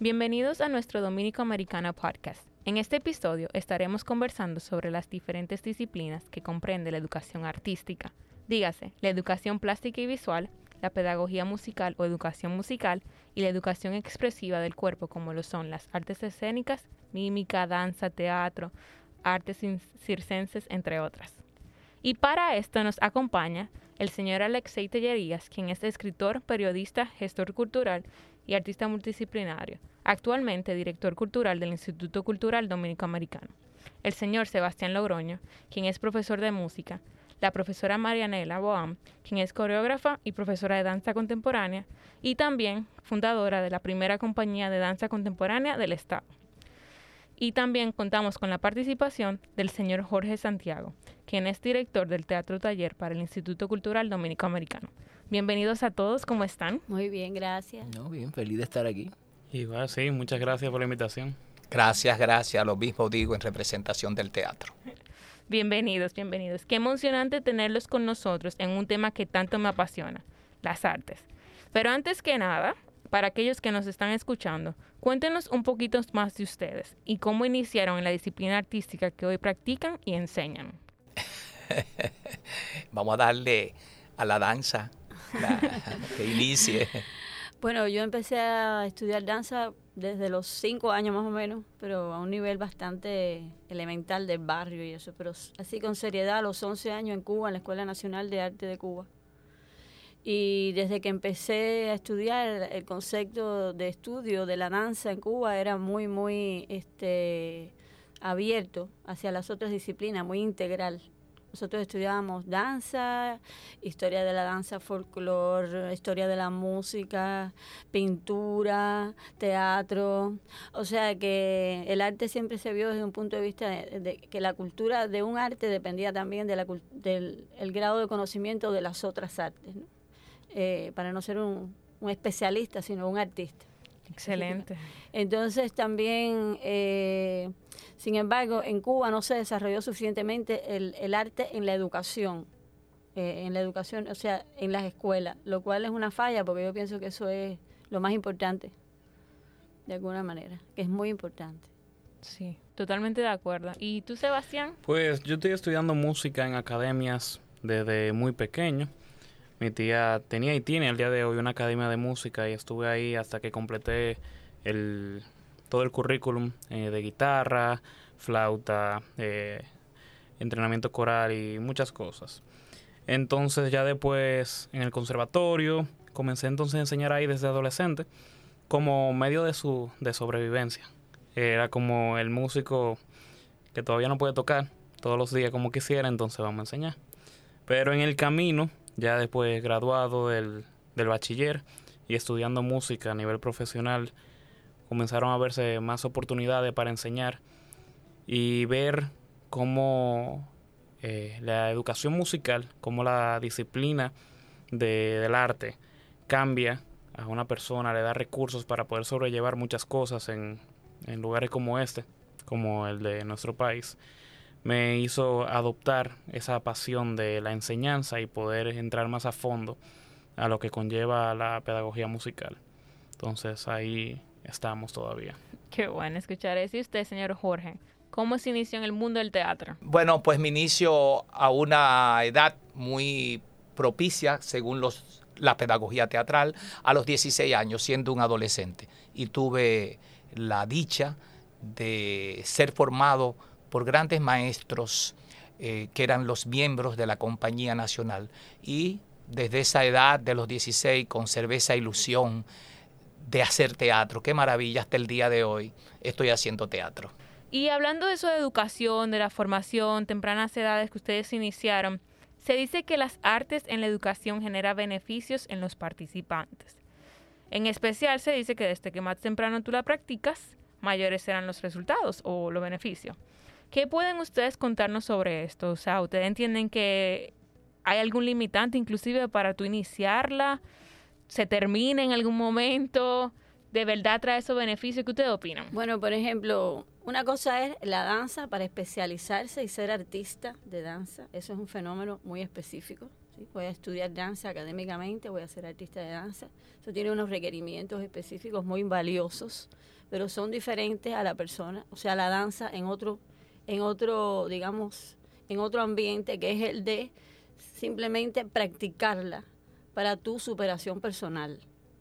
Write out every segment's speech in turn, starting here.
Bienvenidos a nuestro Dominico Americana Podcast. En este episodio estaremos conversando sobre las diferentes disciplinas que comprende la educación artística, dígase, la educación plástica y visual, la pedagogía musical o educación musical y la educación expresiva del cuerpo como lo son las artes escénicas, mímica, danza, teatro, artes circenses, entre otras. Y para esto nos acompaña el señor Alexei Tellerías, quien es escritor, periodista, gestor cultural y artista multidisciplinario, actualmente director cultural del Instituto Cultural Dominico Americano. El señor Sebastián Logroño, quien es profesor de música, la profesora Marianela Boam, quien es coreógrafa y profesora de danza contemporánea, y también fundadora de la primera compañía de danza contemporánea del Estado. Y también contamos con la participación del señor Jorge Santiago, quien es director del Teatro Taller para el Instituto Cultural Dominico Americano. Bienvenidos a todos, ¿cómo están? Muy bien, gracias. No, bien, feliz de estar aquí. Igual, sí, muchas gracias por la invitación. Gracias, gracias, lo mismo digo en representación del teatro. Bienvenidos, bienvenidos. Qué emocionante tenerlos con nosotros en un tema que tanto me apasiona, las artes. Pero antes que nada, para aquellos que nos están escuchando, cuéntenos un poquito más de ustedes y cómo iniciaron en la disciplina artística que hoy practican y enseñan. Vamos a darle a la danza que inicie. Bueno, yo empecé a estudiar danza desde los cinco años más o menos, pero a un nivel bastante elemental del barrio y eso, pero así con seriedad a los 11 años en Cuba, en la Escuela Nacional de Arte de Cuba. Y desde que empecé a estudiar, el concepto de estudio de la danza en Cuba era muy, muy este, abierto hacia las otras disciplinas, muy integral. Nosotros estudiábamos danza, historia de la danza folclore, historia de la música, pintura, teatro. O sea que el arte siempre se vio desde un punto de vista de, que la cultura de un arte dependía también de la, del el grado de conocimiento de las otras artes, eh, para no ser un, un especialista, sino un artista. Excelente. Entonces también... Eh, sin embargo, en Cuba no se desarrolló suficientemente el, arte en la educación, eh, en la educación, o sea, en las escuelas, lo cual es una falla porque yo pienso que eso es lo más importante, de alguna manera, que es muy importante. Sí, totalmente de acuerdo. ¿Y tú, Sebastián? Pues yo estoy estudiando música en academias desde muy pequeño. Mi tía tenía y tiene al día de hoy una academia de música y estuve ahí hasta que completé el, todo el currículum eh, de guitarra, flauta, eh, entrenamiento coral y muchas cosas. Entonces ya después en el conservatorio comencé entonces a enseñar ahí desde adolescente como medio de su de sobrevivencia. Era como el músico que todavía no puede tocar todos los días como quisiera, entonces vamos a enseñar. Pero en el camino, ya después graduado del, del bachiller y estudiando música a nivel profesional, comenzaron a verse más oportunidades para enseñar y ver cómo eh, la educación musical, cómo la disciplina del arte cambia a una persona, le da recursos para poder sobrellevar muchas cosas en, en lugares como este, como el de nuestro país, me hizo adoptar esa pasión de la enseñanza y poder entrar más a fondo a lo que conlleva la pedagogía musical. Entonces ahí estamos todavía. Qué bueno escuchar eso. ¿Y usted, señor Jorge? ¿Cómo se inició en el mundo del teatro? Bueno, pues me inicio a una edad muy propicia, según los, la pedagogía teatral, a los 16 años, siendo un adolescente. Y tuve la dicha de ser formado por grandes maestros eh, que eran los miembros de la Compañía Nacional. Y desde esa edad de los 16 conservé esa ilusión de hacer teatro. Qué maravilla, hasta el día de hoy estoy haciendo teatro. Y hablando de eso de educación, de la formación, tempranas edades que ustedes iniciaron, se dice que las artes en la educación generan beneficios en los participantes. En especial se dice que desde que más temprano tú la practicas, mayores serán los resultados o los beneficios. ¿Qué pueden ustedes contarnos sobre esto? O sea, ¿ustedes entienden que hay algún limitante inclusive para tú iniciarla? Se termine en algún momento. de verdad trae esos beneficios. ¿Qué ustedes opinan? Bueno, por ejemplo, una cosa es la danza para especializarse y ser artista de danza. Eso es un fenómeno muy específico. Voy a estudiar danza académicamente, voy a ser artista de danza. Eso tiene unos requerimientos específicos muy valiosos, pero son diferentes a la persona, o sea, la danza en otro, en otro, digamos, en otro ambiente que es el de simplemente practicarla para tu superación personal,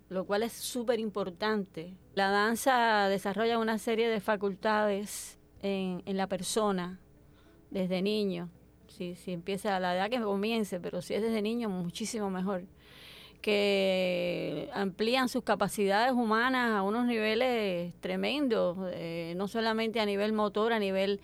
lo cual es súper importante. La danza desarrolla una serie de facultades en, en la persona desde niño si, si empieza a la edad que comience, pero si es desde niño, muchísimo mejor. Que amplían sus capacidades humanas a unos niveles tremendos, eh, no solamente a nivel motor, a nivel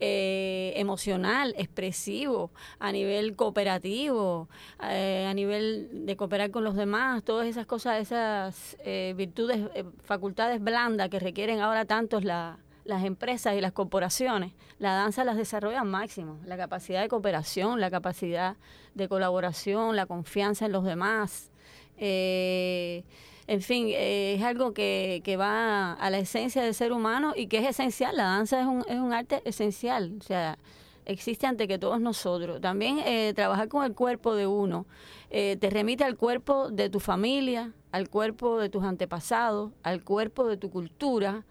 eh, emocional, expresivo, a nivel cooperativo, eh, a nivel de cooperar con los demás, todas esas cosas, esas virtudes, facultades blandas que requieren ahora tantos la, las empresas y las corporaciones, la danza las desarrolla al máximo. La capacidad de cooperación, la capacidad de colaboración, la confianza en los demás. Eh, en fin, eh, es algo que, que, va a la esencia del ser humano y que es esencial. La danza es un, es un arte esencial. O sea, existe ante que todos nosotros. También eh, trabajar con el cuerpo de uno te remite al cuerpo de tu familia, al cuerpo de tus antepasados, al cuerpo de tu cultura,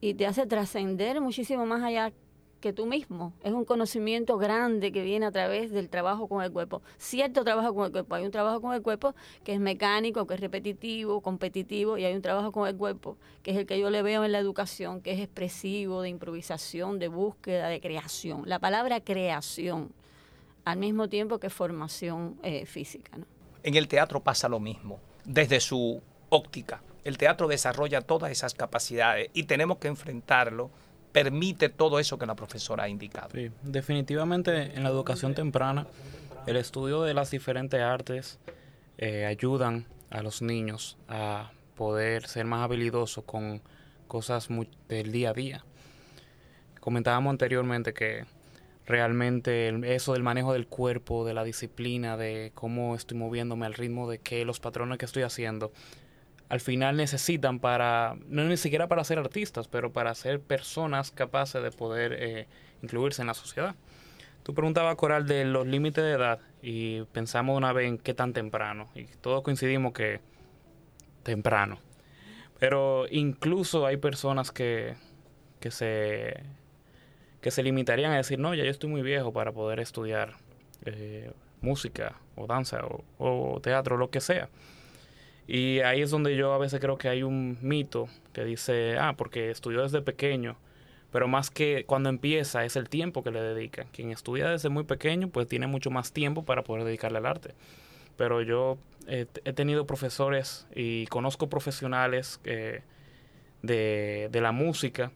y te hace trascender muchísimo más allá que tú mismo. Es un conocimiento grande que viene a través del trabajo con el cuerpo. Cierto trabajo con el cuerpo. Hay un trabajo con el cuerpo que es mecánico, que es repetitivo, competitivo, y hay un trabajo con el cuerpo que es el que yo le veo en la educación, que es expresivo, de improvisación, de búsqueda, de creación. La palabra creación, al mismo tiempo que formación eh, física. En el teatro pasa lo mismo, desde su óptica el teatro desarrolla todas esas capacidades y tenemos que enfrentarlo. Permite todo eso que la profesora ha indicado. Sí, definitivamente en la educación temprana, el estudio de las diferentes artes eh, ayudan a los niños a poder ser más habilidosos con cosas del día a día. Comentábamos anteriormente que realmente eso del manejo del cuerpo, de la disciplina, de cómo estoy moviéndome al ritmo de que los patrones que estoy haciendo, al final necesitan para, no ni siquiera para ser artistas, pero para ser personas capaces de poder eh, incluirse en la sociedad. Tú preguntabas, Coral, de los límites de edad y pensamos una vez en qué tan temprano. Y todos coincidimos que temprano. Pero incluso hay personas que, que, se, que se limitarían a decir, no, ya yo estoy muy viejo para poder estudiar eh, música o danza o, o teatro, lo que sea. Y ahí es donde yo a veces creo que hay un mito que dice, ah, porque estudió desde pequeño, pero más que cuando empieza es el tiempo que le dedica. Quien estudia desde muy pequeño, pues tiene mucho más tiempo para poder dedicarle al arte. Pero yo he, tenido profesores y conozco profesionales de, de la música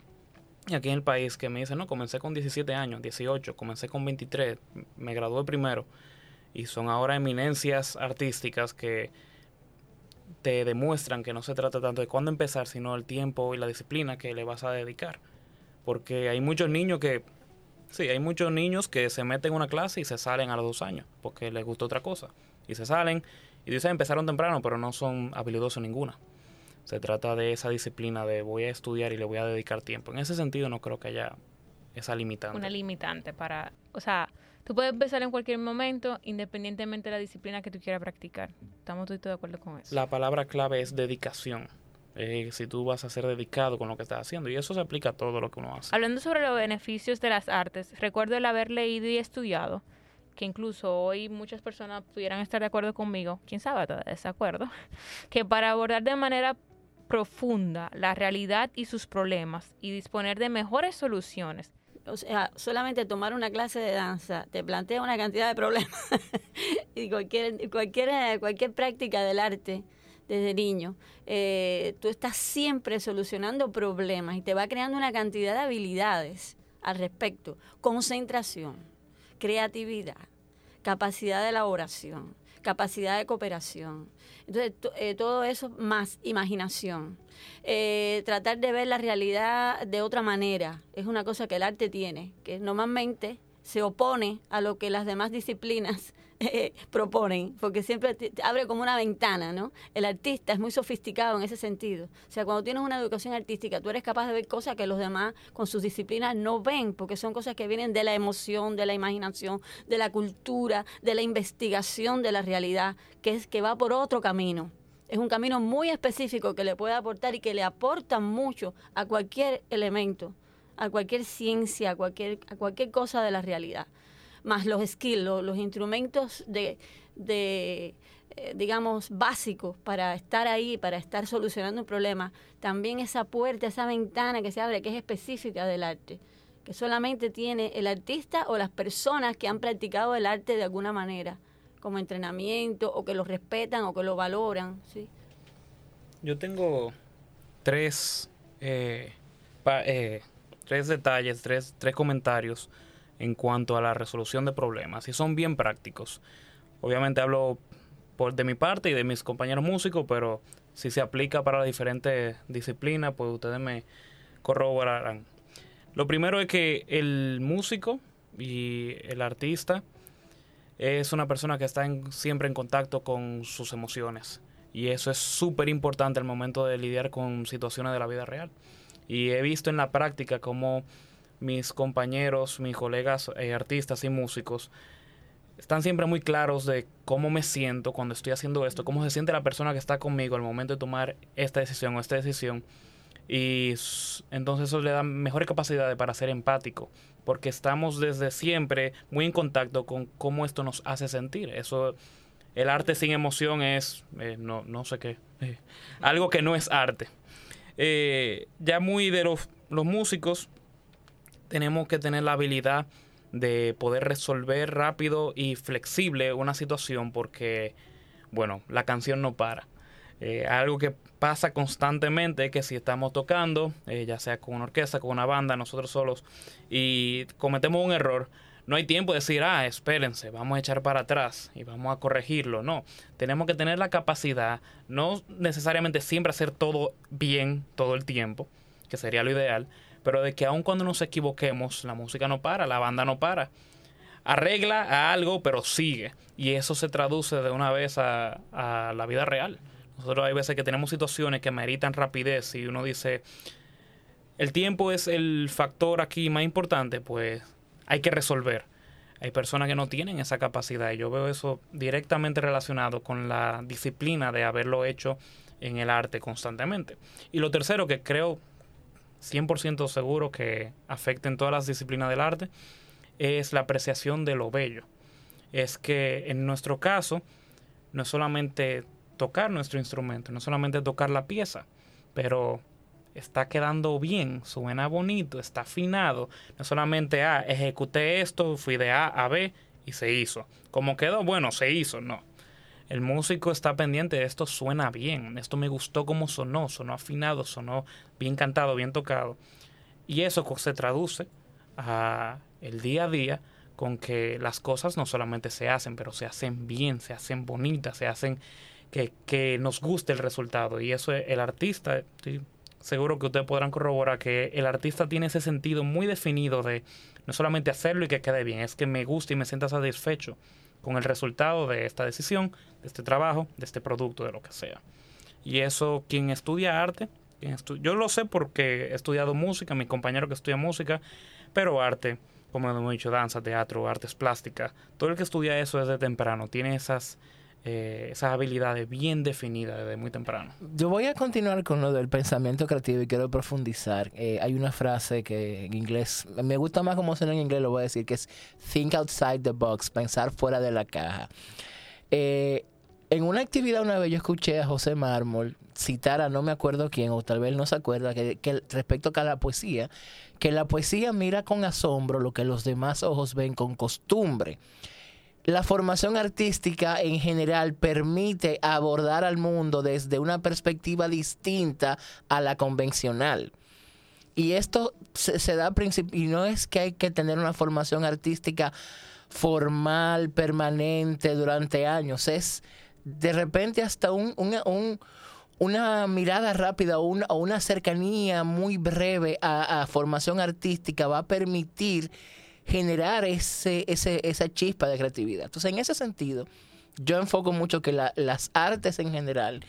aquí en el país que me dicen, no, comencé con 17 años, 18, comencé con 23, me gradué primero. Y son ahora eminencias artísticas que te demuestran que no se trata tanto de cuándo empezar, sino el tiempo y la disciplina que le vas a dedicar. Porque hay muchos niños que, sí, hay muchos niños que se meten en una clase y se salen a los dos años, porque les gusta otra cosa. Y se salen y dicen, empezaron temprano, pero no son habilidosos ninguna. Se trata de esa disciplina de voy a estudiar y le voy a dedicar tiempo. En ese sentido no creo que haya esa limitante. Una limitante para, o sea, Tú puedes empezar en cualquier momento, independientemente de la disciplina que tú quieras practicar. Estamos todos de acuerdo con eso. La palabra clave es dedicación. si tú vas a ser dedicado con lo que estás haciendo. Y eso se aplica a todo lo que uno hace. Hablando sobre los beneficios de las artes, recuerdo el haber leído y estudiado, que incluso hoy muchas personas pudieran estar de acuerdo conmigo, quién sabe, estar de desacuerdo, que para abordar de manera profunda la realidad y sus problemas y disponer de mejores soluciones o sea, solamente tomar una clase de danza te plantea una cantidad de problemas. y cualquier, cualquier, cualquier práctica del arte desde niño, eh, tú estás siempre solucionando problemas y te va creando una cantidad de habilidades al respecto. Concentración, creatividad, capacidad de elaboración, capacidad de cooperación. Entonces, eh, todo eso más imaginación. Eh, tratar de ver la realidad de otra manera es una cosa que el arte tiene, que normalmente se opone a lo que las demás disciplinas eh, proponen, porque siempre abre como una ventana, ¿no? El artista es muy sofisticado en ese sentido. O sea, cuando tienes una educación artística, tú eres capaz de ver cosas que los demás con sus disciplinas no ven, porque son cosas que vienen de la emoción, de la imaginación, de la cultura, de la investigación de la realidad, que es que va por otro camino. Es un camino muy específico que le puede aportar y que le aporta mucho a cualquier elemento, a cualquier ciencia, a cualquier, a cualquier cosa de la realidad. Más los skills, lo- los, instrumentos de, de, eh, digamos, básicos para estar ahí, para estar solucionando un problema. También esa puerta, esa ventana que se abre, que es específica del arte, que solamente tiene el artista o las personas que han practicado el arte de alguna manera, como entrenamiento, o que lo respetan o que lo valoran. ¿sí? Yo tengo tres, eh, eh, tres detalles, tres, tres comentarios en cuanto a la resolución de problemas y son bien prácticos. Obviamente hablo por, de mi parte y de mis compañeros músicos, pero si se aplica para las diferentes disciplinas, pues ustedes me corroborarán. Lo primero es que el músico y el artista es una persona que está siempre en contacto con sus emociones. Y eso es súper importante al momento de lidiar con situaciones de la vida real. Y he visto en la práctica cómo mis compañeros, mis colegas eh, artistas y músicos están siempre muy claros de cómo me siento cuando estoy haciendo esto, cómo se siente la persona que está conmigo al momento de tomar esta decisión o esta decisión. Y entonces eso le da mejores capacidades para ser empático, porque estamos desde siempre muy en contacto con cómo esto nos hace sentir. Eso, el arte sin emoción es, eh, no, no sé qué, eh, algo que no es arte. Eh, ya muy de los, los músicos, tenemos que tener la habilidad de poder resolver rápido y flexible una situación porque, bueno, la canción no para. Eh, algo que pasa constantemente que si estamos tocando, eh, ya sea con una orquesta, con una banda, nosotros solos, y cometemos un error, no hay tiempo de decir, ah, espérense, vamos a echar para atrás y vamos a corregirlo. No, tenemos que tener la capacidad, no necesariamente siempre hacer todo bien todo el tiempo, que sería lo ideal, pero de que aun cuando nos equivoquemos, la música no para, la banda no para. Arregla a algo, pero sigue. Y eso se traduce de una vez a, la vida real. Nosotros hay veces que tenemos situaciones que meritan rapidez y uno dice, el tiempo es el factor aquí más importante, pues hay que resolver. Hay personas que no tienen esa capacidad y yo veo eso directamente relacionado con la disciplina de haberlo hecho en el arte constantemente. Y lo tercero que creo 100% seguro que afecta en todas las disciplinas del arte es la apreciación de lo bello. Es que en nuestro caso no es solamente tocar nuestro instrumento, no es solamente tocar la pieza, pero está quedando bien, suena bonito, está afinado. No solamente, ah, ejecuté esto, fui de A a B y se hizo. Como quedó, bueno, se hizo, no. El músico está pendiente de esto suena bien, esto me gustó como sonó, sonó afinado, sonó bien cantado, bien tocado. Y eso se traduce a el día a día con que las cosas no solamente se hacen, pero se hacen bien, se hacen bonitas, se hacen que, que nos guste el resultado. Y eso el artista, seguro que ustedes podrán corroborar que el artista tiene ese sentido muy definido de no solamente hacerlo y que quede bien, es que me guste y me sienta satisfecho con el resultado de esta decisión, de este trabajo, de este producto, de lo que sea. Y eso, quien estudia arte, yo lo sé porque he estudiado música, mi compañero que estudia música, pero arte, como hemos dicho, danza, teatro, artes plásticas, todo el que estudia eso desde temprano tiene esas, eh, esas habilidades bien definidas desde muy temprano. Yo voy a continuar con lo del pensamiento creativo y quiero profundizar. Eh, hay una frase que en inglés, me gusta más como suena en inglés, lo voy a decir, que es think outside the box, pensar fuera de la caja. Eh, en una actividad una vez yo escuché a José Mármol citar a no me acuerdo quién, o tal vez no se acuerda, que respecto a la poesía, que la poesía mira con asombro lo que los demás ojos ven con costumbre. La formación artística en general permite abordar al mundo desde una perspectiva distinta a la convencional. Y esto se, se da princip- y no es que hay que tener una formación artística formal, permanente durante años, es de repente hasta un, una- un- una mirada rápida o una, una cercanía muy breve a, a formación artística va a permitir generar ese, ese, esa chispa de creatividad. Entonces, en ese sentido, yo enfoco mucho que la- las artes en general,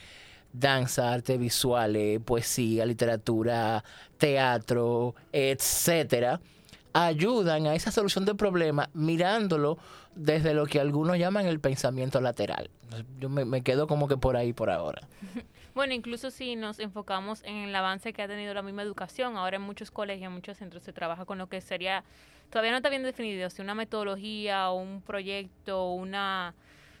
danza, artes visuales, poesía, literatura, teatro, etcétera, ayudan a esa solución del problema mirándolo desde lo que algunos llaman el pensamiento lateral. Yo me, me quedo como que por ahí por ahora. Bueno, incluso si nos enfocamos en el avance que ha tenido la misma educación, ahora en muchos colegios, en muchos centros se trabaja con lo que sería, todavía no está bien definido, si una metodología o un proyecto o una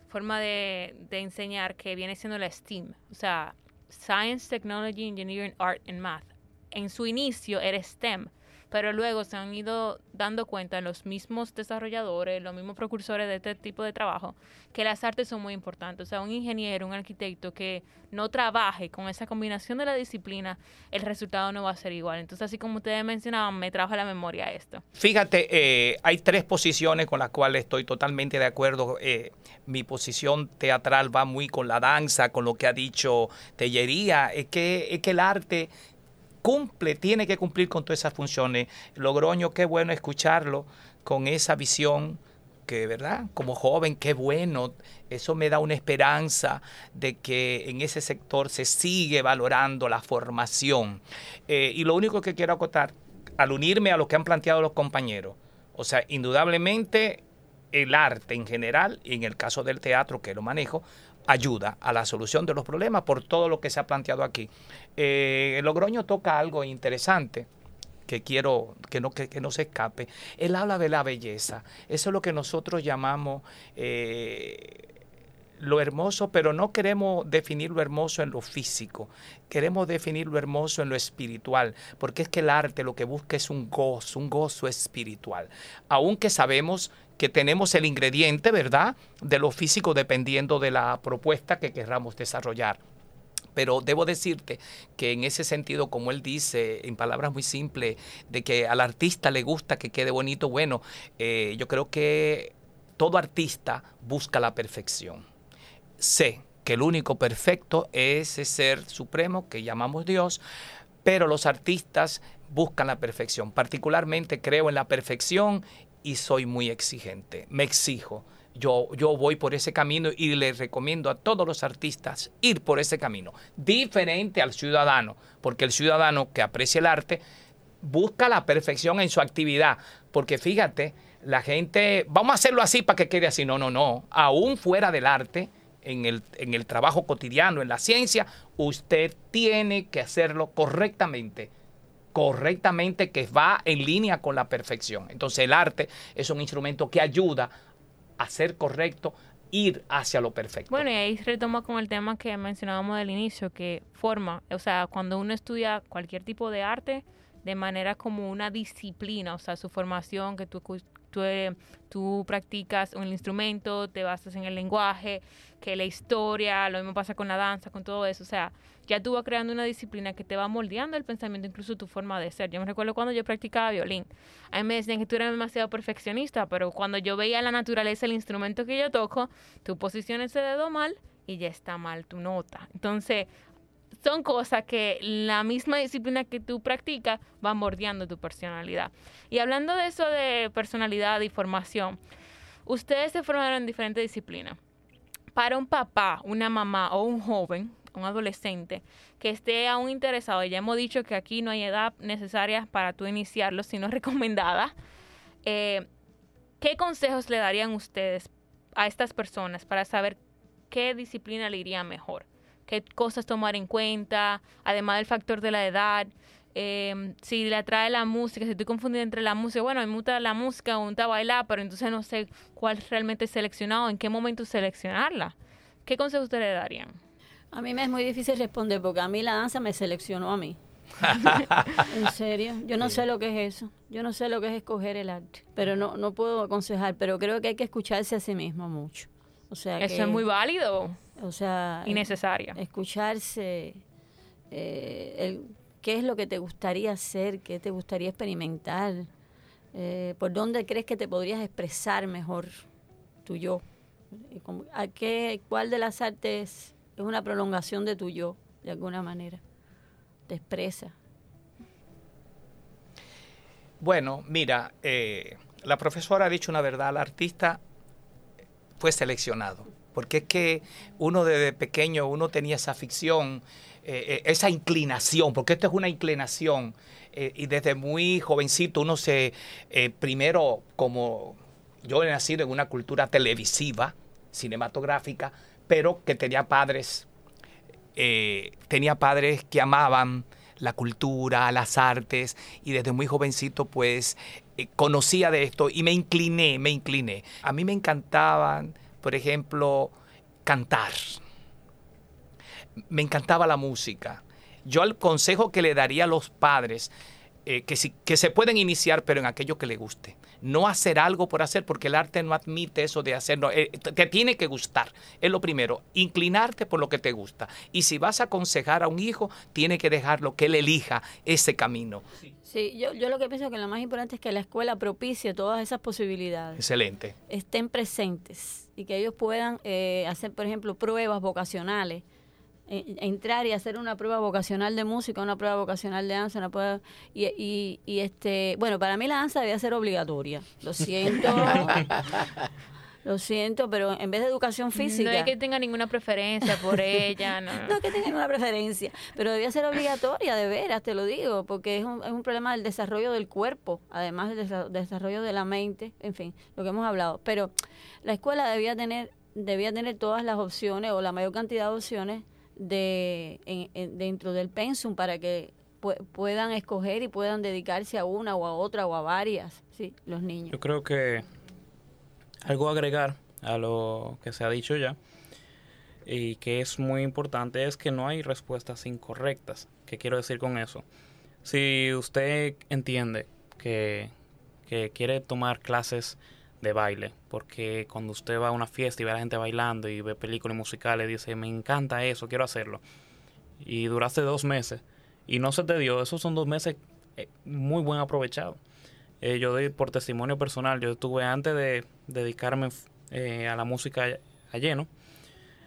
forma de, enseñar que viene siendo la STEAM, o sea, Science, Technology, Engineering, Art and Math. En su inicio era STEM, pero luego se han ido dando cuenta los mismos desarrolladores, los mismos precursores de este tipo de trabajo, que las artes son muy importantes. O sea, un ingeniero, un arquitecto que no trabaje con esa combinación de la disciplina, el resultado no va a ser igual. Entonces, así como ustedes mencionaban, me trajo la memoria esto. Fíjate, eh, hay tres posiciones con las cuales estoy totalmente de acuerdo. Eh, mi posición teatral va muy con la danza, con lo que ha dicho Tellería. Es que, es que el arte cumple, tiene que cumplir con todas esas funciones. Logroño, qué bueno escucharlo con esa visión que, ¿verdad? Como joven, qué bueno. Eso me da una esperanza de que en ese sector se sigue valorando la formación. Eh, y lo único que quiero acotar, al unirme a lo que han planteado los compañeros, o sea, indudablemente el arte en general, y en el caso del teatro que lo manejo, ayuda a la solución de los problemas por todo lo que se ha planteado aquí. Eh, Logroño toca algo interesante que quiero que no, que, no se escape. Él habla de la belleza. Eso es lo que nosotros llamamos eh, lo hermoso, pero no queremos definir lo hermoso en lo físico, queremos definir lo hermoso en lo espiritual, porque es que el arte lo que busca es un gozo, un gozo espiritual. Aunque sabemos que tenemos el ingrediente, ¿verdad?, de lo físico dependiendo de la propuesta que querramos desarrollar. Pero debo decirte que en ese sentido, como él dice, en palabras muy simples, de que al artista le gusta que quede bonito, bueno, eh, yo creo que todo artista busca la perfección. Sé que el único perfecto es ese ser supremo que llamamos Dios, pero los artistas buscan la perfección. Particularmente creo en la perfección y soy muy exigente. Me exijo. Yo, yo voy por ese camino y les recomiendo a todos los artistas ir por ese camino, diferente al ciudadano, porque el ciudadano que aprecia el arte busca la perfección en su actividad, porque fíjate, la gente, vamos a hacerlo así para que quede así, no, no, no, aún fuera del arte, en el, en el trabajo cotidiano, en la ciencia, usted tiene que hacerlo correctamente correctamente que va en línea con la perfección. Entonces el arte es un instrumento que ayuda a ser correcto, ir hacia lo perfecto. Bueno, y ahí retoma con el tema que mencionábamos del inicio, que forma, o sea, cuando uno estudia cualquier tipo de arte, de manera como una disciplina, o sea, su formación, que tú, tú, eh, tú practicas un instrumento, te basas en el lenguaje, que la historia, lo mismo pasa con la danza, con todo eso, o sea, ya tú vas creando una disciplina que te va moldeando el pensamiento, incluso tu forma de ser. Yo me recuerdo cuando yo practicaba violín, a mí me decían que tú eras demasiado perfeccionista, pero cuando yo veía la naturaleza del instrumento que yo toco, tú posicionas ese dedo mal y ya está mal tu nota. Entonces, son cosas que la misma disciplina que tú practicas va mordiendo tu personalidad. Y hablando de eso de personalidad y formación, ustedes se formaron en diferentes disciplinas. Para un papá, una mamá o un joven, un adolescente que esté aún interesado, ya hemos dicho que aquí no hay edad necesaria para tú iniciarlo, sino recomendada, eh, ¿qué consejos le darían ustedes a estas personas para saber qué disciplina le iría mejor? Qué cosas tomar en cuenta, además del factor de la edad, eh, si le atrae la música, si estoy confundida entre la música, bueno, a mí me gusta la música, me gusta bailar, pero entonces no sé cuál realmente es seleccionado, en qué momento seleccionarla. ¿Qué consejos ustedes le darían? A mí me es muy difícil responder porque a mí la danza me seleccionó a mí. en serio, yo no sé lo que es eso. Yo no sé lo que es escoger el arte, pero no no puedo aconsejar, pero creo que hay que escucharse a sí mismo mucho. O sea, eso que, es muy válido. O sea. Escucharse eh, el, qué es lo que te gustaría hacer, qué te gustaría experimentar, eh, por dónde crees que te podrías expresar mejor tu yo. ¿A qué, ¿Cuál de las artes es una prolongación de tu yo, de alguna manera? Te expresa. Bueno, mira, eh, la profesora ha dicho una verdad, el artista fue seleccionado, porque es que uno desde pequeño, uno tenía esa ficción, eh, eh, esa inclinación, porque esto es una inclinación, eh, y desde muy jovencito uno se, primero como yo he nacido en una cultura televisiva, cinematográfica, pero que tenía padres, tenía padres que amaban la cultura, las artes, y desde muy jovencito pues conocía de esto y me incliné, me incliné. A mí me encantaban, por ejemplo, cantar. Me encantaba la música. Yo el consejo que le daría a los padres, eh, que, si- que se pueden iniciar, pero en aquello que le guste. No hacer algo por hacer, porque el arte no admite eso de hacer. no, eh, te tiene que gustar. Es lo primero. Inclinarte por lo que te gusta. Y si vas a aconsejar a un hijo, tiene que dejarlo que él elija ese camino. Sí, yo, yo lo que pienso que lo más importante es que la escuela propicie todas esas posibilidades, Excelente. estén presentes y que ellos puedan eh, hacer, por ejemplo, pruebas vocacionales, entrar y hacer una prueba vocacional de música, una prueba vocacional de danza, una prueba y, y, y este, bueno, para mí la danza debía ser obligatoria. Lo siento. Lo siento, pero en vez de educación física. No es que tenga ninguna preferencia por ella, no. No es que tengan una preferencia, pero debía ser obligatoria, de veras, te lo digo, porque es un, es un problema del desarrollo del cuerpo, además del desa- desarrollo de la mente, en fin, lo que hemos hablado. Pero la escuela debía tener, debía tener todas las opciones o la mayor cantidad de opciones de, en- en- dentro del pensum para que pu- puedan escoger y puedan dedicarse a una o a otra o a varias, sí, los niños. Yo creo que algo agregar a lo que se ha dicho ya y que es muy importante es que no hay respuestas incorrectas. ¿Qué quiero decir con eso? Si usted entiende que, que quiere tomar clases de baile, porque cuando usted va a una fiesta y ve a la gente bailando y ve películas musicales, dice, me encanta eso, quiero hacerlo. Y duraste dos meses y no se te dio, esos son dos meses eh, muy buen aprovechados. Eh, yo doy por testimonio personal, yo estuve antes de dedicarme eh, a la música a lleno,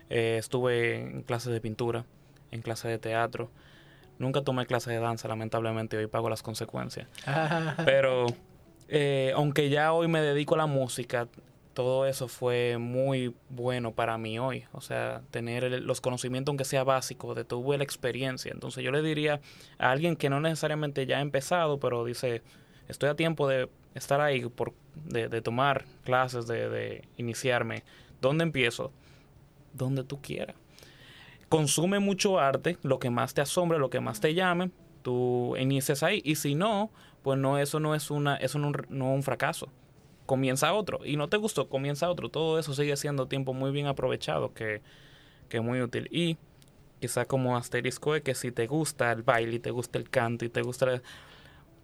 eh, estuve en clases de pintura, en clases de teatro, nunca tomé clases de danza, lamentablemente hoy pago las consecuencias. Pero eh, aunque ya hoy me dedico a la música, todo eso fue muy bueno para mí hoy. O sea, tener los conocimientos, aunque sea básico, de tuve la experiencia. Entonces yo le diría a alguien que no necesariamente ya ha empezado, pero dice, estoy a tiempo de estar ahí, por, de, tomar clases, de, de iniciarme. ¿Dónde empiezo? Donde tú quieras. Consume mucho arte, lo que más te asombre, lo que más te llame, tú inicias ahí. Y si no, pues no, eso no es una, eso no, no un fracaso. Comienza otro. Y no te gustó, comienza otro. Todo eso sigue siendo tiempo muy bien aprovechado, que, que es muy útil. Y quizá como asterisco es que si te gusta el baile, y te gusta el canto y te gusta, el-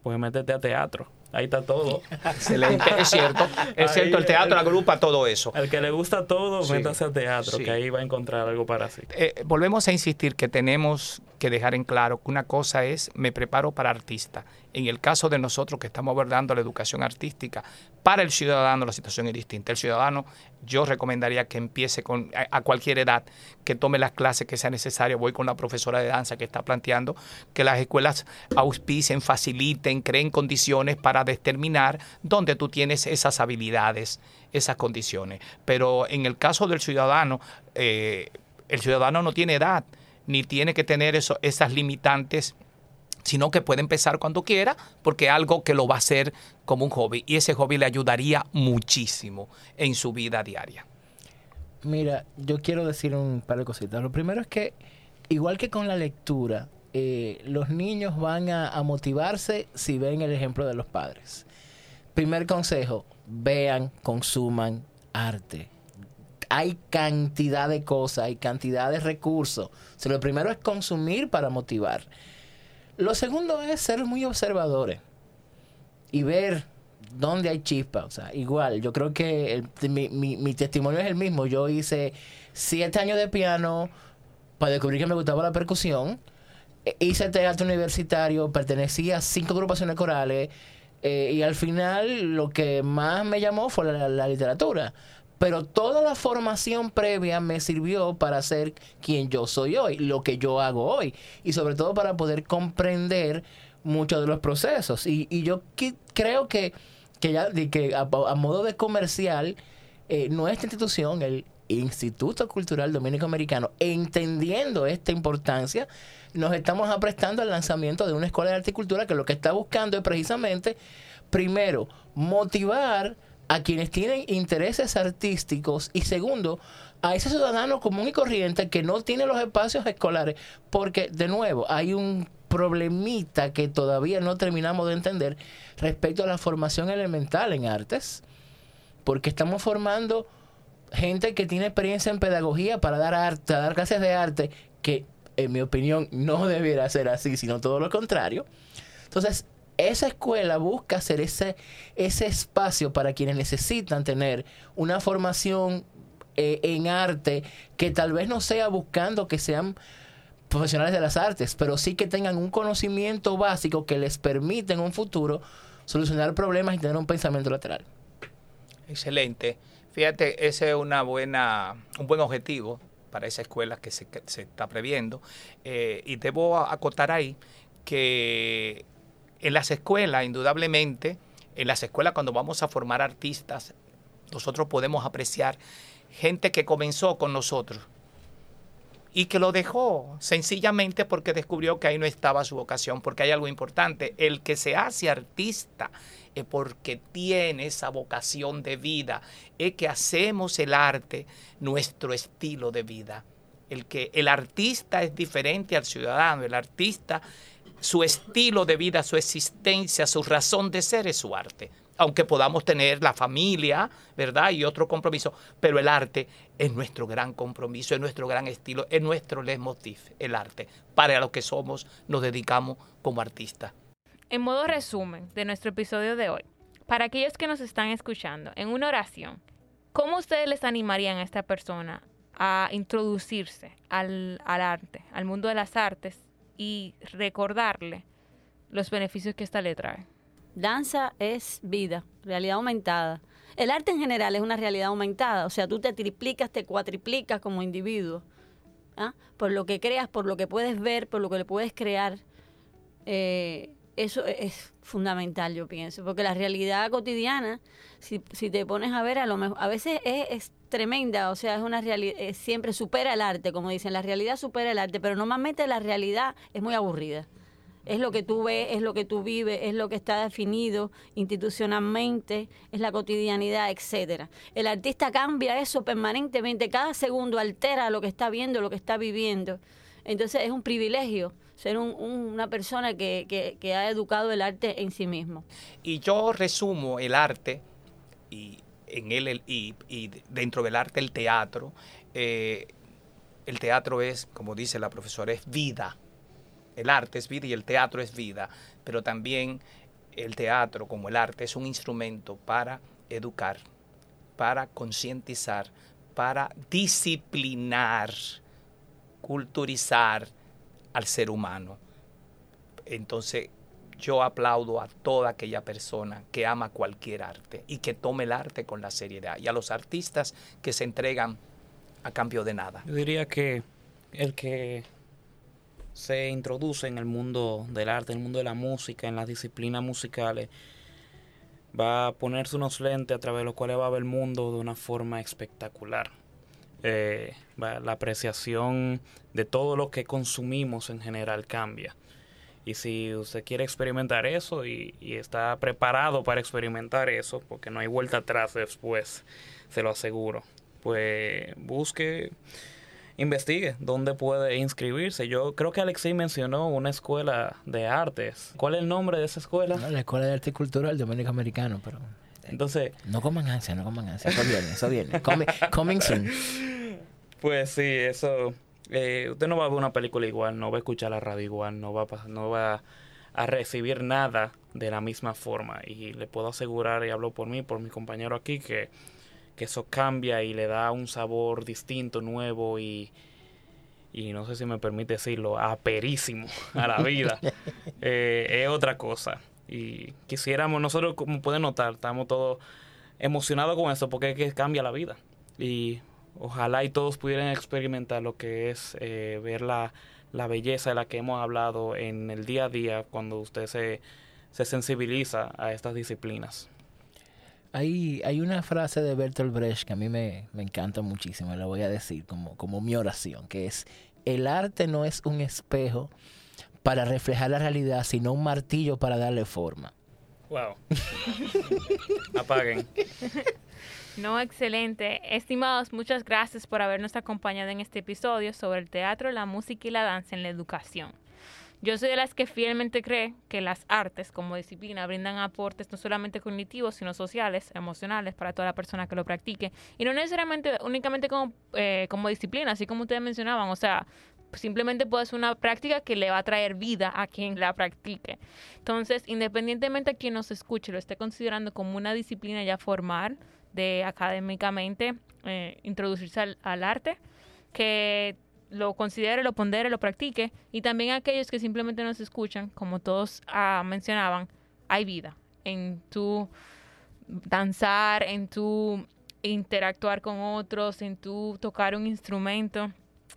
pues métete a teatro. Ahí está todo. Excelente, es cierto. Es Ahí, cierto, el teatro el- agrupa todo eso. Al que le gusta todo, Sí, métase a teatro, sí. que ahí va a encontrar algo para sí. Eh, volvemos a insistir que tenemos que dejar en claro que una cosa es me preparo para artista. En el caso de nosotros que estamos abordando la educación artística, para el ciudadano la situación es distinta. El ciudadano yo recomendaría que empiece con, a, a cualquier edad, que tome las clases que sea necesario. Voy con la profesora de danza que está planteando que las escuelas auspicien, faciliten, creen condiciones para determinar dónde tú tienes esas habilidades, esas condiciones. Pero en el caso del ciudadano, eh, el ciudadano no tiene edad, ni tiene que tener eso, esas limitantes, sino que puede empezar cuando quiera, porque algo que lo va a hacer como un hobby, y ese hobby le ayudaría muchísimo en su vida diaria. Mira, yo quiero decir un par de cositas. Lo primero es que, igual que con la lectura, eh, los niños van a, motivarse si ven el ejemplo de los padres. Primer consejo, vean, consuman arte. Hay cantidad de cosas, hay cantidad de recursos. Lo primero es consumir para motivar. Lo segundo es ser muy observadores y ver dónde hay chispa. O sea, igual, yo creo que mi, mi- mi testimonio es el mismo. Yo hice siete años de piano para descubrir que me gustaba la percusión. Hice teatro universitario, pertenecía a cinco agrupaciones corales eh, y al final lo que más me llamó fue la, literatura. Pero toda la formación previa me sirvió para ser quien yo soy hoy, lo que yo hago hoy. Y sobre todo para poder comprender muchos de los procesos. Y, y yo creo que que ya que a, a modo de comercial, eh, nuestra institución, el Instituto Cultural Dominico Americano, entendiendo esta importancia, nos estamos aprestando al lanzamiento de una escuela de arte y cultura que lo que está buscando es precisamente, primero, motivar a quienes tienen intereses artísticos y segundo, a ese ciudadano común y corriente que no tiene los espacios escolares, porque de nuevo hay un problemita que todavía no terminamos de entender respecto a la formación elemental en artes, porque estamos formando gente que tiene experiencia en pedagogía para dar arte, dar clases de arte, que en mi opinión no debiera ser así, sino todo lo contrario. Entonces, esa escuela busca hacer ese, ese espacio para quienes necesitan tener una formación eh, en arte que tal vez no sea buscando que sean profesionales de las artes, pero sí que tengan un conocimiento básico que les permita en un futuro solucionar problemas y tener un pensamiento lateral. Excelente. Fíjate, ese es una buena, un buen objetivo para esa escuela que se, está previendo. Eh, y debo acotar ahí que en las escuelas, indudablemente, en las escuelas cuando vamos a formar artistas, nosotros podemos apreciar gente que comenzó con nosotros y que lo dejó sencillamente porque descubrió que ahí no estaba su vocación, porque hay algo importante, el que se hace artista es porque tiene esa vocación de vida, es que hacemos el arte nuestro estilo de vida. El que el artista es diferente al ciudadano, el artista su estilo de vida, su existencia, su razón de ser es su arte. Aunque podamos tener la familia, ¿verdad? Y otro compromiso, pero el arte es nuestro gran compromiso, es nuestro gran estilo, es nuestro leitmotiv, el arte. Para lo que somos, nos dedicamos como artistas. En modo resumen de nuestro episodio de hoy, para aquellos que nos están escuchando, en una oración, ¿cómo ustedes les animarían a esta persona a introducirse al, al arte, al mundo de las artes y recordarle los beneficios que esta le trae? Danza es vida, realidad aumentada. El arte en general es una realidad aumentada, o sea, tú te triplicas, te cuatriplicas como individuo, ¿ah? por lo que creas, por lo que puedes ver, por lo que le puedes crear. Eh, eso es fundamental, yo pienso, porque la realidad cotidiana, si, te pones a ver, a lo mejor, a veces es, es tremenda, o sea, es una realidad, siempre supera el arte, como dicen, la realidad supera el arte, pero normalmente la realidad es muy aburrida. Es lo que tú ves, es lo que tú vives, es lo que está definido institucionalmente, es la cotidianidad, etcétera. El artista cambia eso permanentemente, cada segundo altera lo que está viendo, lo que está viviendo. Entonces es un privilegio ser un, una persona que, que, que, ha educado el arte en sí mismo. Y yo resumo el arte y en él el, y, y, dentro del arte el teatro. Eh, el teatro es, como dice la profesora, es vida. El arte es vida y el teatro es vida, pero también el teatro como el arte es un instrumento para educar, para concientizar, para disciplinar, culturizar al ser humano. Entonces, yo aplaudo a toda aquella persona que ama cualquier arte y que tome el arte con la seriedad y a los artistas que se entregan a cambio de nada. Yo diría que el que se introduce en el mundo del arte, en el mundo de la música, en las disciplinas musicales, va a ponerse unos lentes a través de los cuales va a ver el mundo de una forma espectacular. Eh, va, la apreciación de todo lo que consumimos en general cambia. Y si usted quiere experimentar eso y, y, está preparado para experimentar eso, porque no hay vuelta atrás después, se lo aseguro, pues busque, investigue dónde puede inscribirse. Yo creo que Alexei mencionó una escuela de artes. ¿Cuál es el nombre de esa escuela? No, la Escuela de Arte y Cultura del Dominico Americano, pero... Entonces... No coman ansia, no coman ansia. Eso viene, eso viene. Coming, coming soon. Pues sí, eso eh, usted no va a ver una película igual, no va a escuchar la radio igual, no va a, no va a recibir nada de la misma forma. Y le puedo asegurar, y hablo por mí, por mi compañero aquí, que, que eso cambia y le da un sabor distinto, nuevo y, y no sé si me permite decirlo, aperísimo a la vida. eh, es otra cosa. Y quisiéramos, nosotros como pueden notar, estamos todos emocionados con eso porque es que cambia la vida. Y ojalá y todos pudieran experimentar lo que es eh, ver la, la, belleza de la que hemos hablado en el día a día cuando usted se, se sensibiliza a estas disciplinas. Hay, hay una frase de Bertolt Brecht que a mí me, me encanta muchísimo, la voy a decir como, como mi oración, que es, el arte no es un espejo para reflejar la realidad, sino un martillo para darle forma. Wow. Apaguen. No, excelente. Estimados, muchas gracias por habernos acompañado en este episodio sobre el teatro, la música y la danza en la educación. Yo soy de las que fielmente cree que las artes como disciplina brindan aportes no solamente cognitivos, sino sociales, emocionales para toda la persona que lo practique. Y no necesariamente únicamente como, eh, como disciplina, así como ustedes mencionaban. O sea, simplemente puede ser una práctica que le va a traer vida a quien la practique. Entonces, independientemente a quien nos escuche, lo esté considerando como una disciplina ya formal, de académicamente eh, introducirse al, al arte, que lo considere, lo pondere, lo practique, y también aquellos que simplemente nos escuchan, como todos ah, mencionaban, hay vida en tu danzar, en tu interactuar con otros, en tu tocar un instrumento.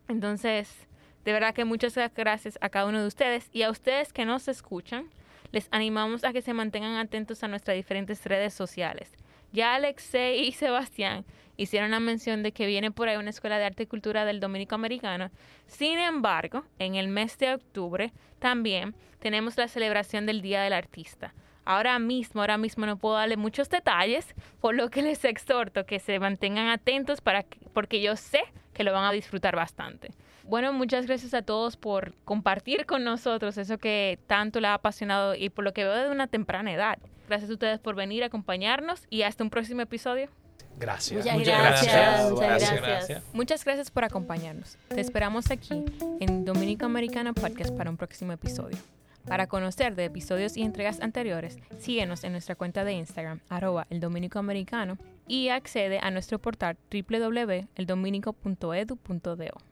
Entonces, de verdad que muchas gracias a cada uno de ustedes y a ustedes que nos escuchan. Les animamos a que se mantengan atentos a nuestras diferentes redes sociales. Ya Alexei y Sebastián hicieron la mención de que viene por ahí una escuela de arte y cultura del Dominico Americano. Sin embargo, en el mes de octubre también tenemos la celebración del Día del Artista. Ahora mismo, ahora mismo no puedo darle muchos detalles, por lo que les exhorto que se mantengan atentos para que, porque yo sé que lo van a disfrutar bastante. Bueno, muchas gracias a todos por compartir con nosotros eso que tanto le ha apasionado y por lo que veo desde una temprana edad. Gracias a ustedes por venir a acompañarnos y hasta un próximo episodio. Gracias. Muchas, Muchas gracias. gracias. Muchas Gracias. Muchas gracias por acompañarnos. Te esperamos aquí en Dominico Americano Podcast para un próximo episodio. Para conocer de episodios y entregas anteriores, síguenos en nuestra cuenta de Instagram, arroba el Dominico Americano, y accede a nuestro portal www.eldominico.edu.do.